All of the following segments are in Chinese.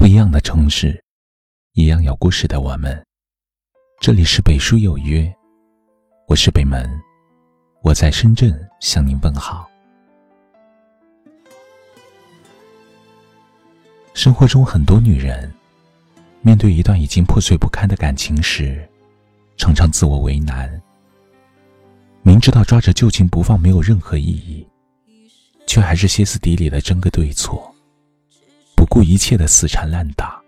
不一样的城市，一样有故事的我们。这里是北书有约，我是北门，我在深圳向您问好。生活中很多女人，面对一段已经破碎不堪的感情时，常常自我为难。明知道抓着旧情不放没有任何意义，却还是歇斯底里的争个对错，顾一切的死缠烂打。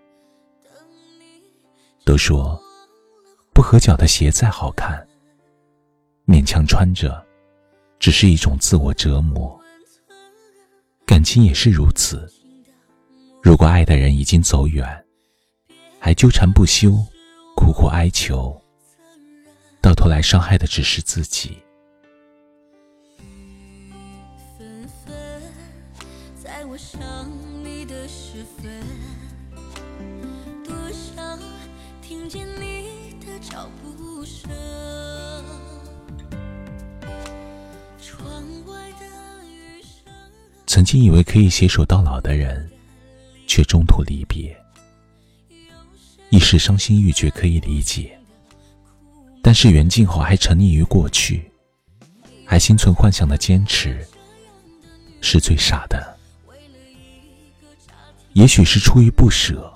都说，不合脚的鞋再好看，勉强穿着，只是一种自我折磨。感情也是如此。如果爱的人已经走远，还纠缠不休，苦苦哀求，到头来伤害的只是自己。在我想你的时分，多想听见你的脚步声。窗外的雨声曾经以为可以携手到老的人。却中途离别，一时伤心欲绝可以理解。但是缘尽后还沉溺于过去，还心存幻想的坚持，是最傻的。也许是出于不舍，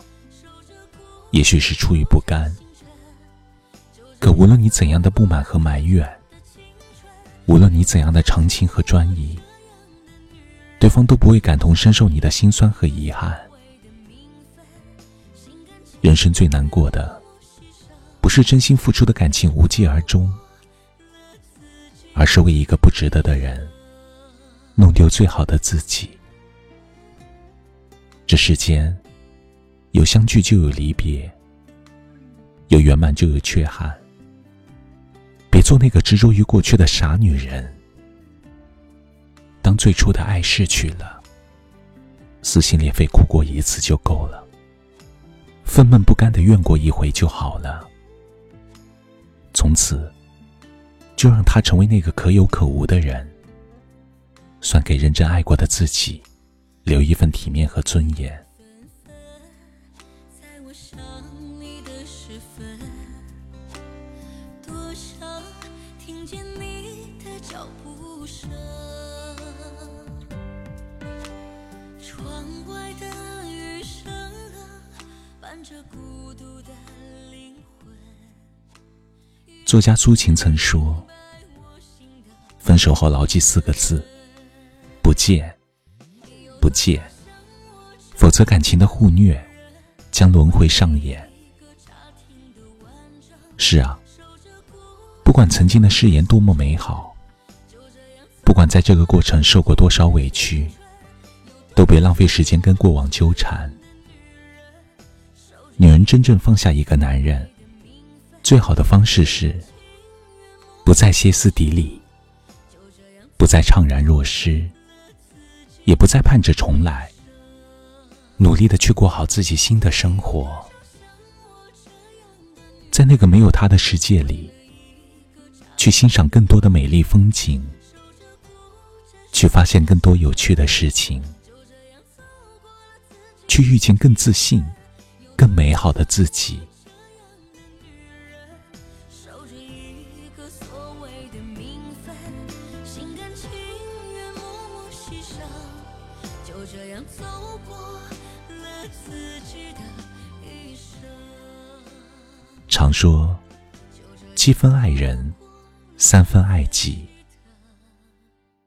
也许是出于不甘。可无论你怎样的不满和埋怨，无论你怎样的长情和专一，对方都不会感同身受你的心酸和遗憾。人生最难过的，不是真心付出的感情无疾而终，而是为一个不值得的人，弄丢最好的自己。这世间，有相聚就有离别，有圆满就有缺憾。别做那个执着于过去的傻女人。当最初的爱逝去了，撕心裂肺哭过一次就够了。愤懑不甘的怨过一回就好了。从此，就让他成为那个可有可无的人，算给认真爱过的自己留一份体面和尊严。作家苏晴曾说：“分手后牢记四个字，不见，不见，否则感情的互虐将轮回上演。”是啊，不管曾经的誓言多么美好，不管在这个过程受过多少委屈，都别浪费时间跟过往纠缠。女人真正放下一个男人。最好的方式是，不再歇斯底里，不再怅然若失，也不再盼着重来，努力的去过好自己新的生活，在那个没有他的世界里，去欣赏更多的美丽风景，去发现更多有趣的事情，去遇见更自信、更美好的自己。就这样走过了自己的一生常说，七分爱人，三分爱己。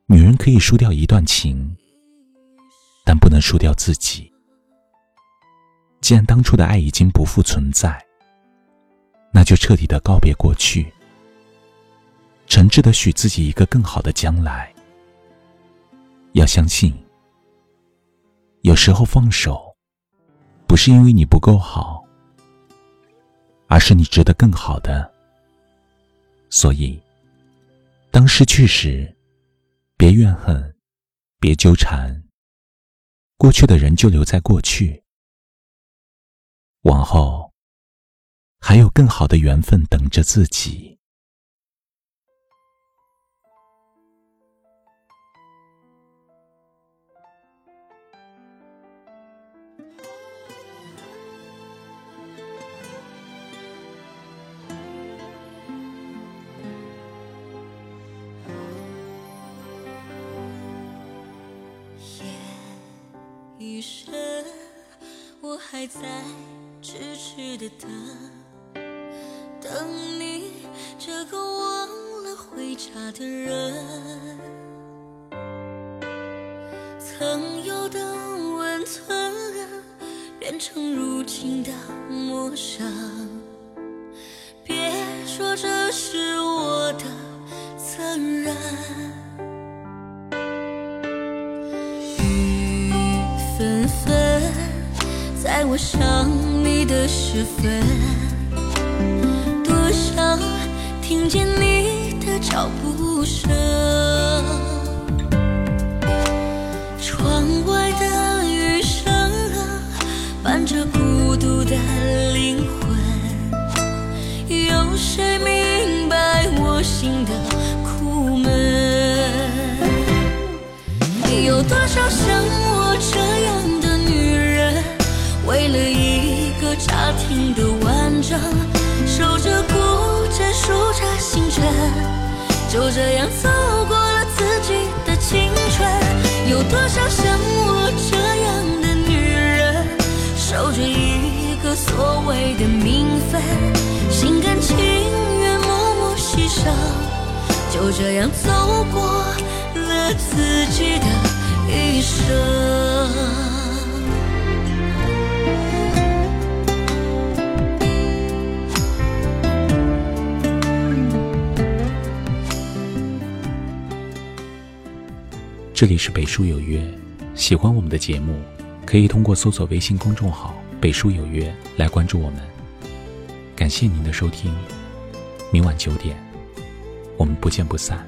女人可以输掉一段情，但不能输掉自己。既然当初的爱已经不复存在，那就彻底的告别过去，诚挚的许自己一个更好的将来。要相信，有时候放手，不是因为你不够好。而是你值得更好的，所以，当失去时，别怨恨，别纠缠。过去的人就留在过去，往后还有更好的缘分等着自己。余生，我还在痴痴的等，等你这个忘了回家的人。曾有的温存，变成如今的陌生。别说这是我的责任。我想你的时分，多想听见你的脚步声。窗外的雨声啊，伴着孤独的灵魂，有谁明白我心的苦闷？有多少像我这家庭的完整，守着孤枕，数着星辰，就这样走过了自己的青春。有多少像我这样的女人，守着一个所谓的名分，心甘情愿默默牺牲，就这样走过了自己的一生。这里是北书有约，喜欢我们的节目，可以通过搜索微信公众号“北书有约”来关注我们。感谢您的收听，明晚九点，我们不见不散。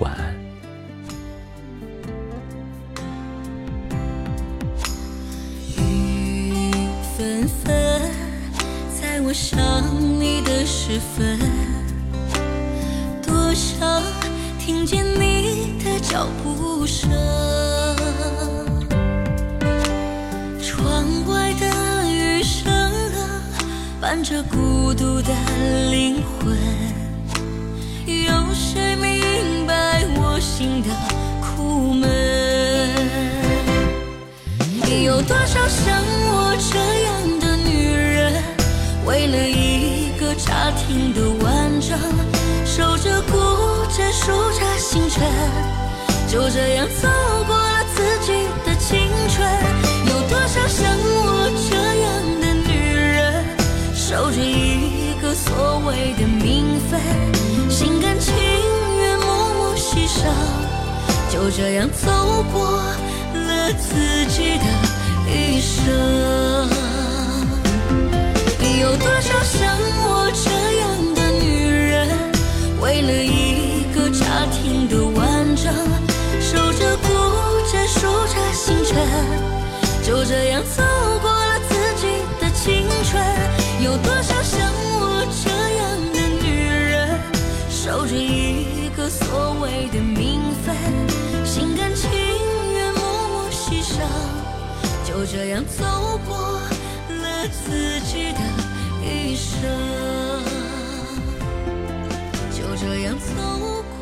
晚安。雨纷纷，在我想你的时分，多想听见你的脚步声。窗外的雨声啊，伴着孤独的灵魂，有谁明白我心的苦闷？有多少像我这样的女人，为了一个家庭的完整，守着孤枕，数着星辰，就这样走过了自己的青春。有多少像我这样的女人，守着一个所谓的名分，心甘情愿默默牺牲，就这样走过了自己的余生。有多少像我就这样走过了自己的青春。有多少像我这样的女人，守着一个所谓的名分，心甘情愿默默牺牲，就这样走过了自己的一生，就这样走过。